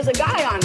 was a guy on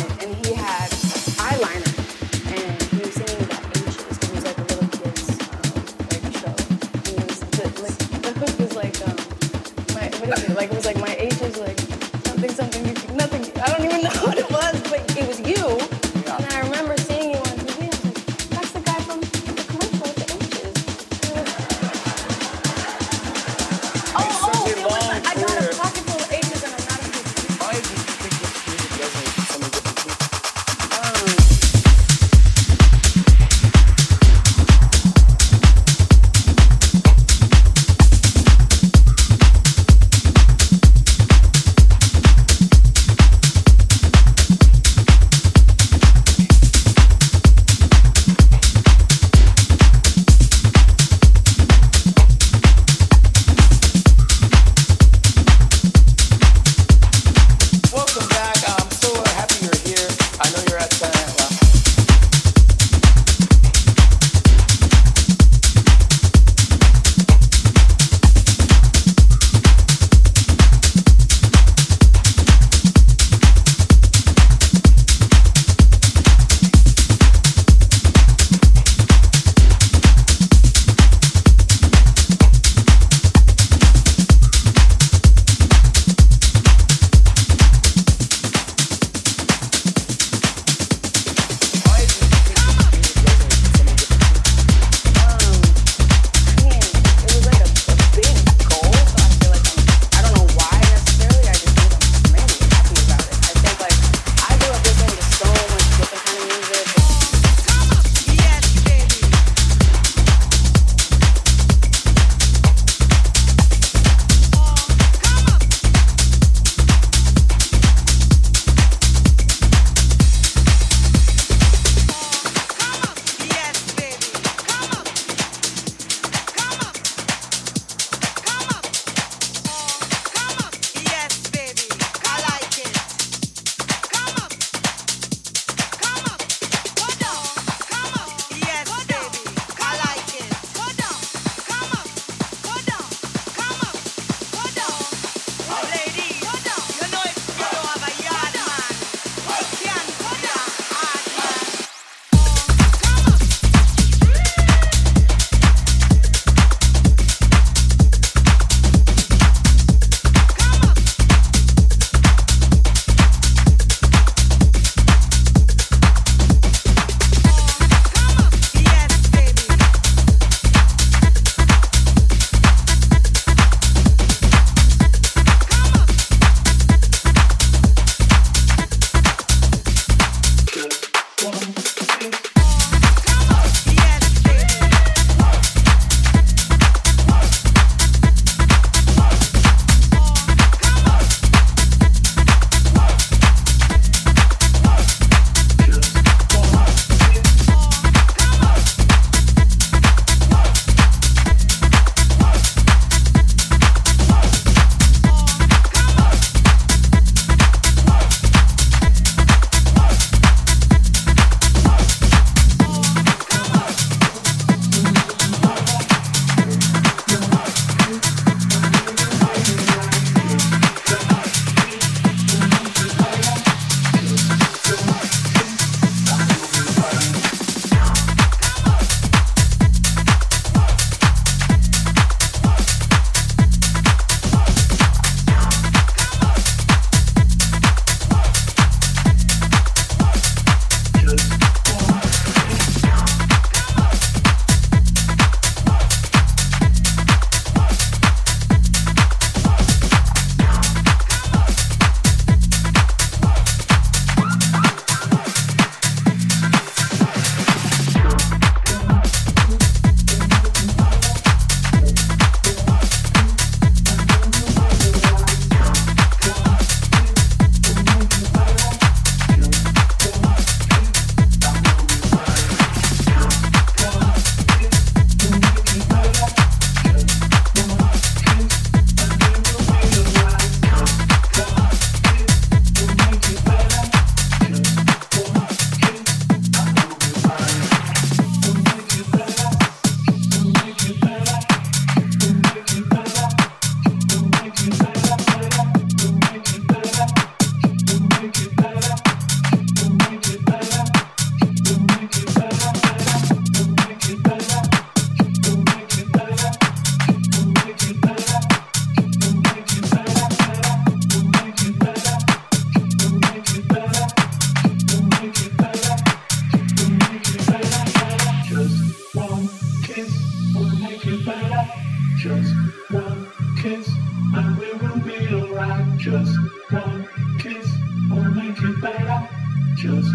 Just one kiss, and we will be alright. Just one kiss, will make it better. Just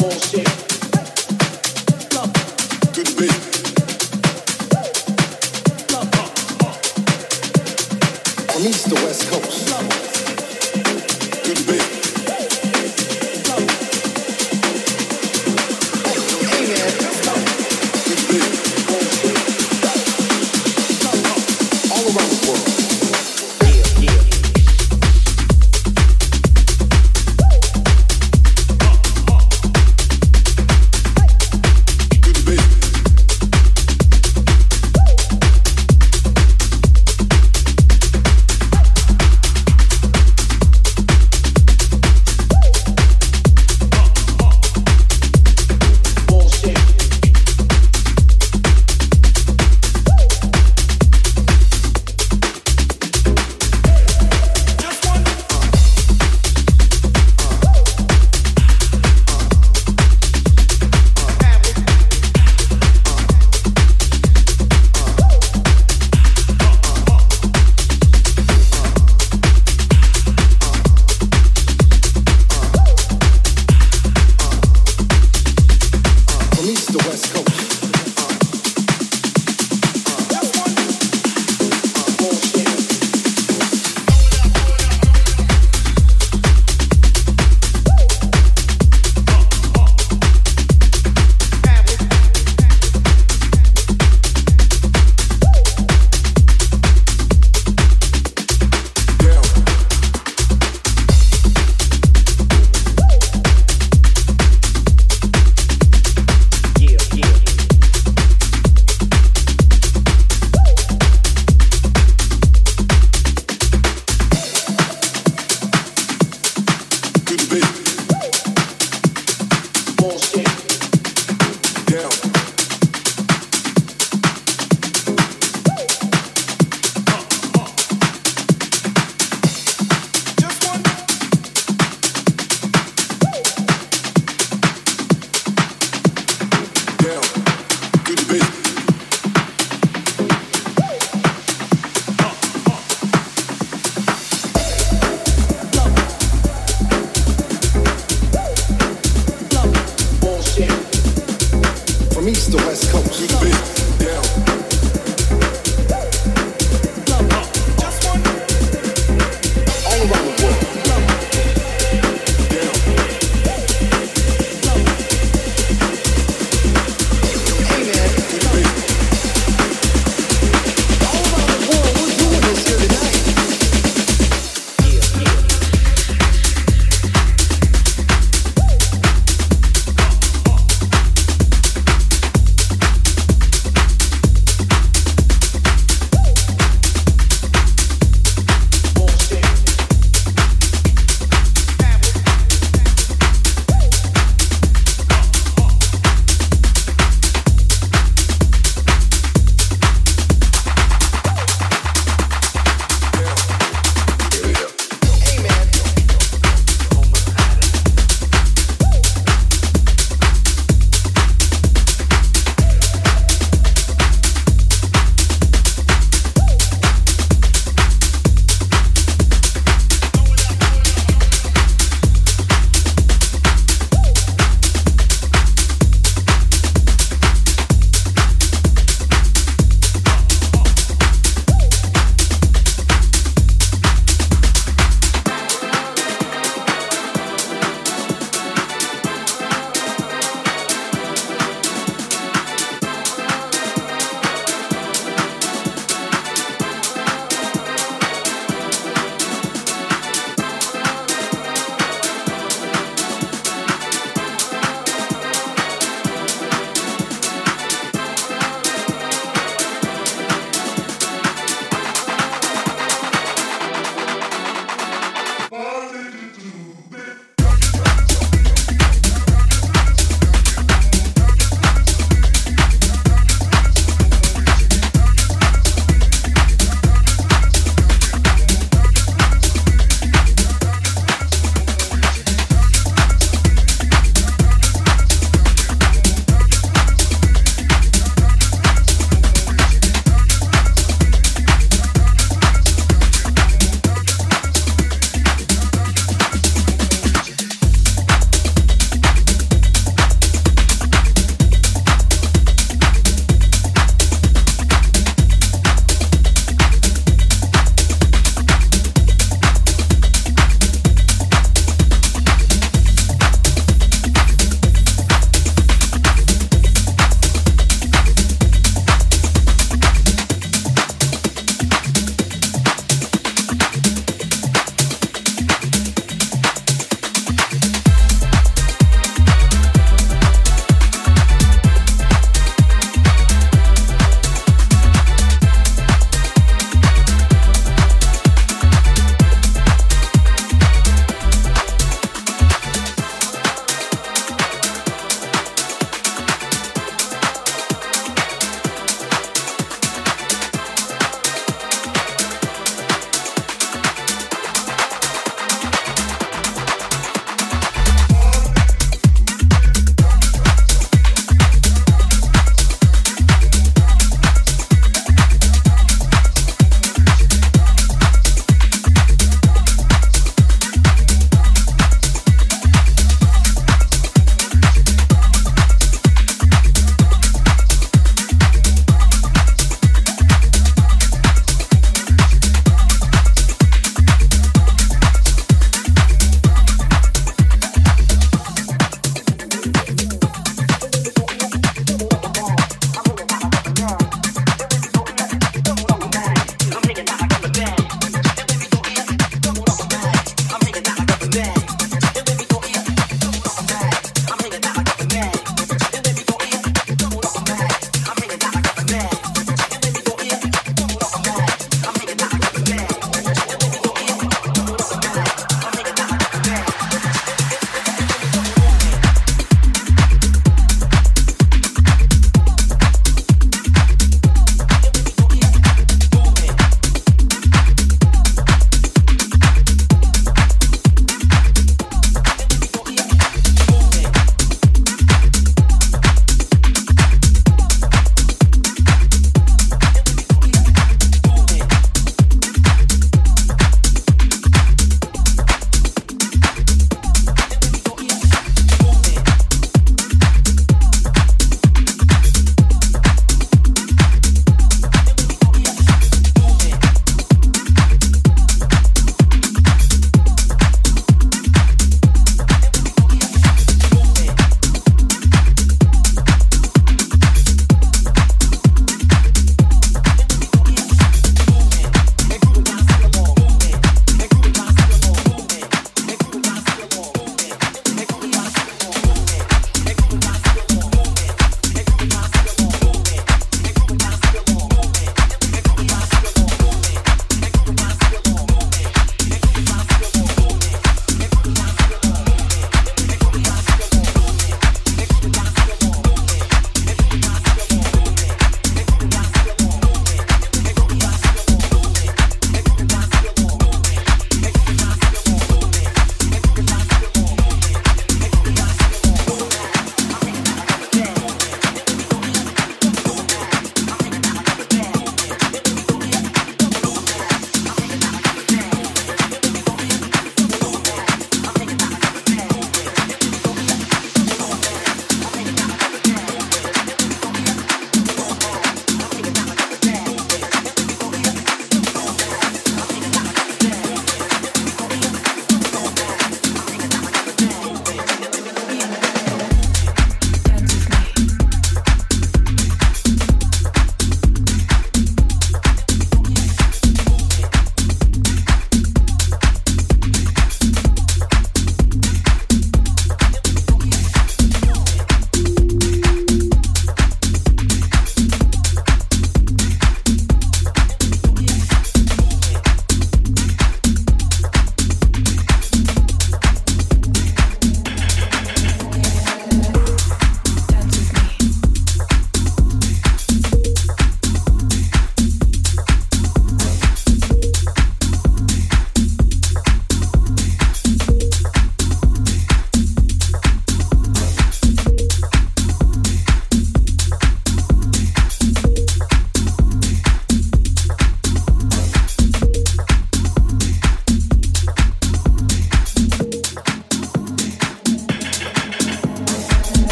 bullshit.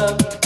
up.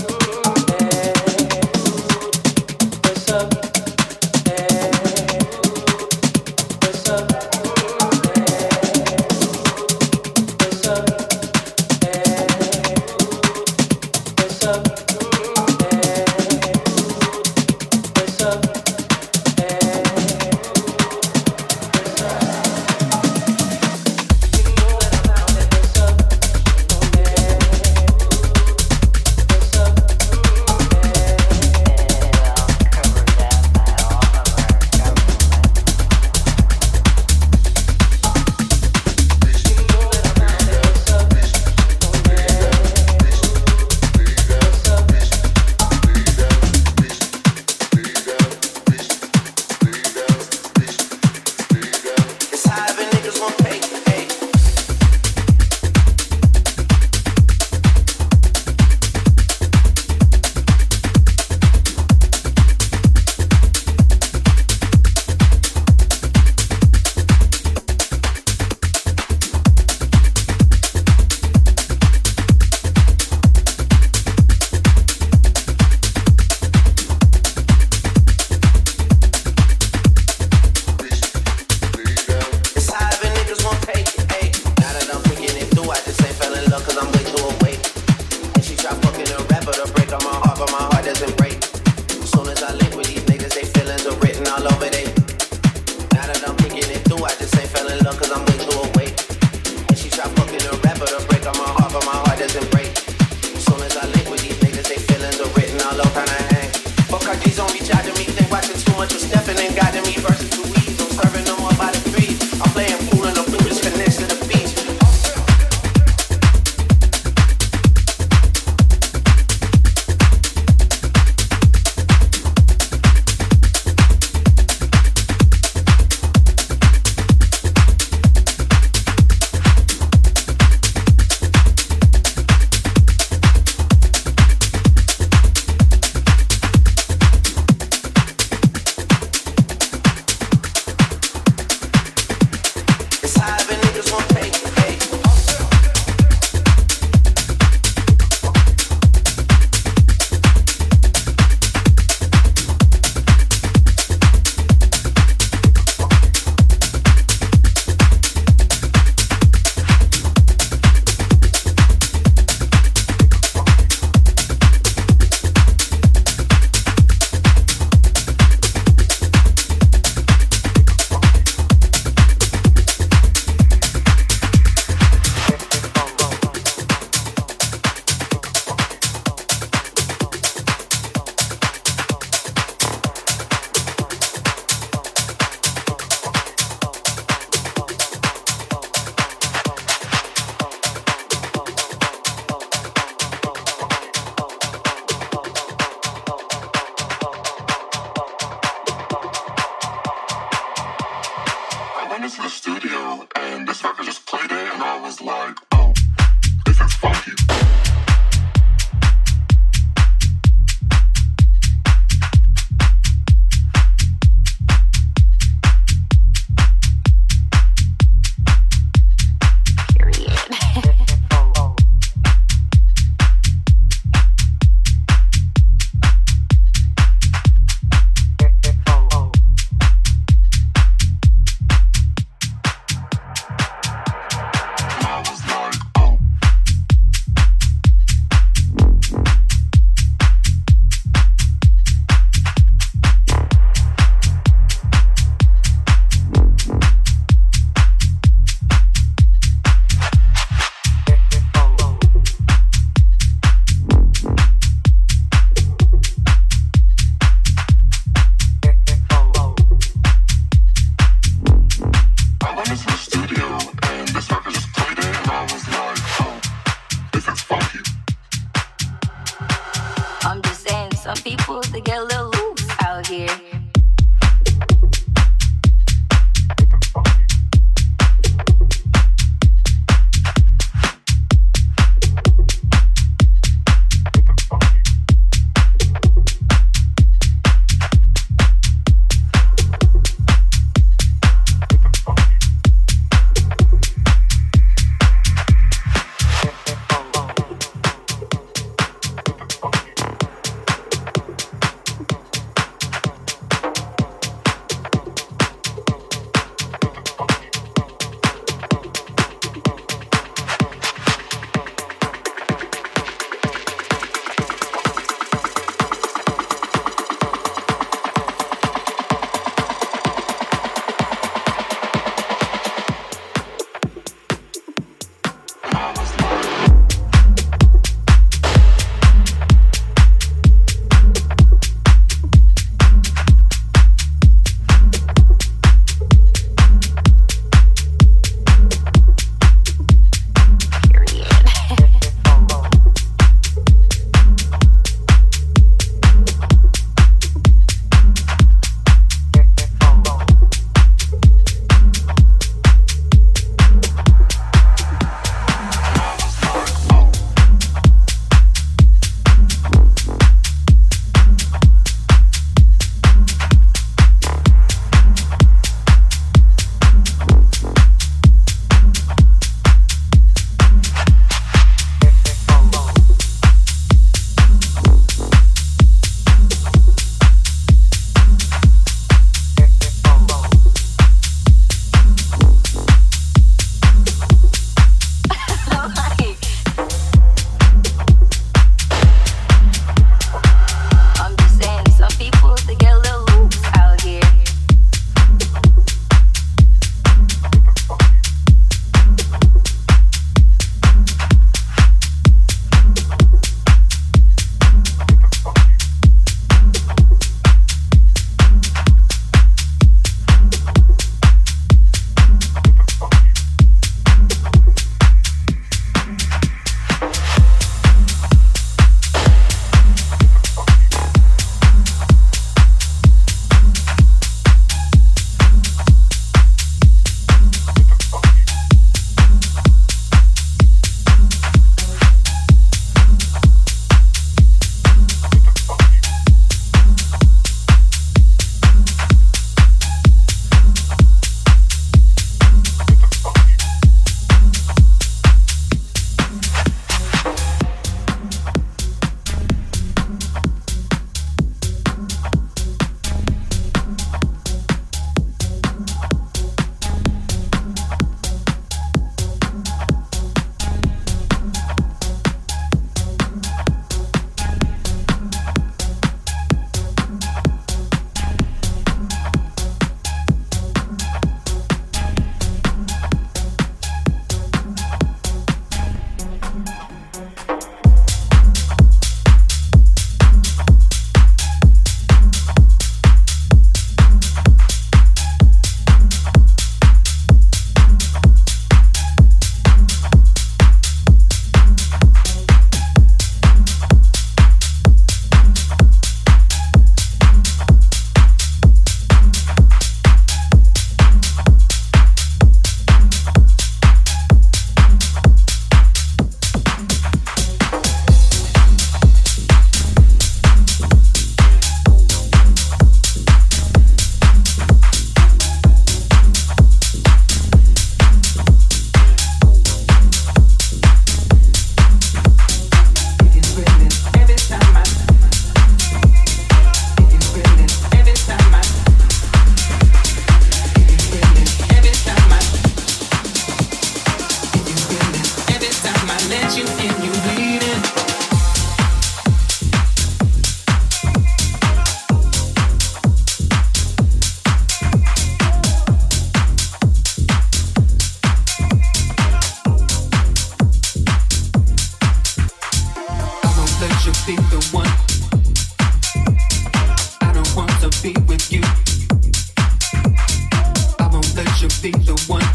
Be the one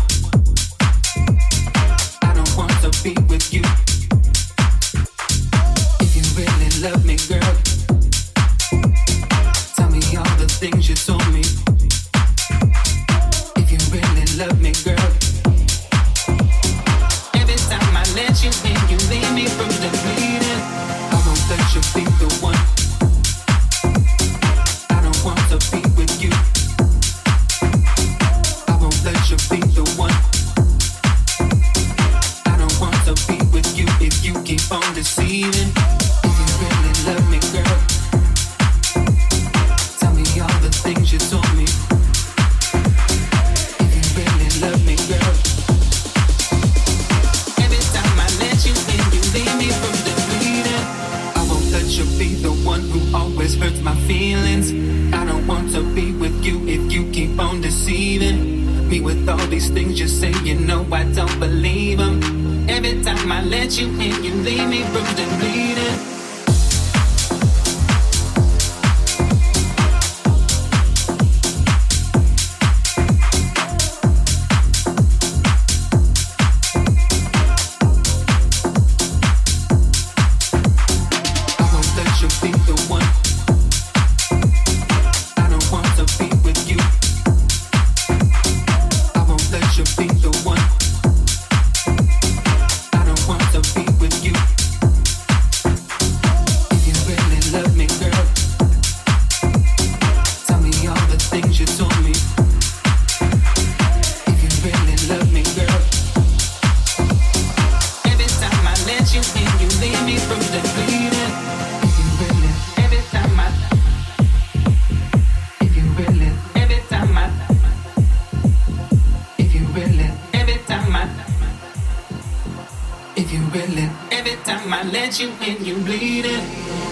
at you when you're bleeding.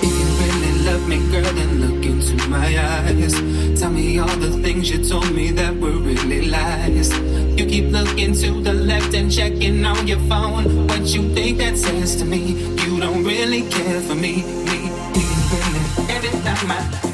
If you really love me, girl, then look into my eyes. Tell me all the things you told me that were really lies. You keep looking to the left and checking on your phone. What you think that says to me? You don't really care for me, me, me, really. Every time I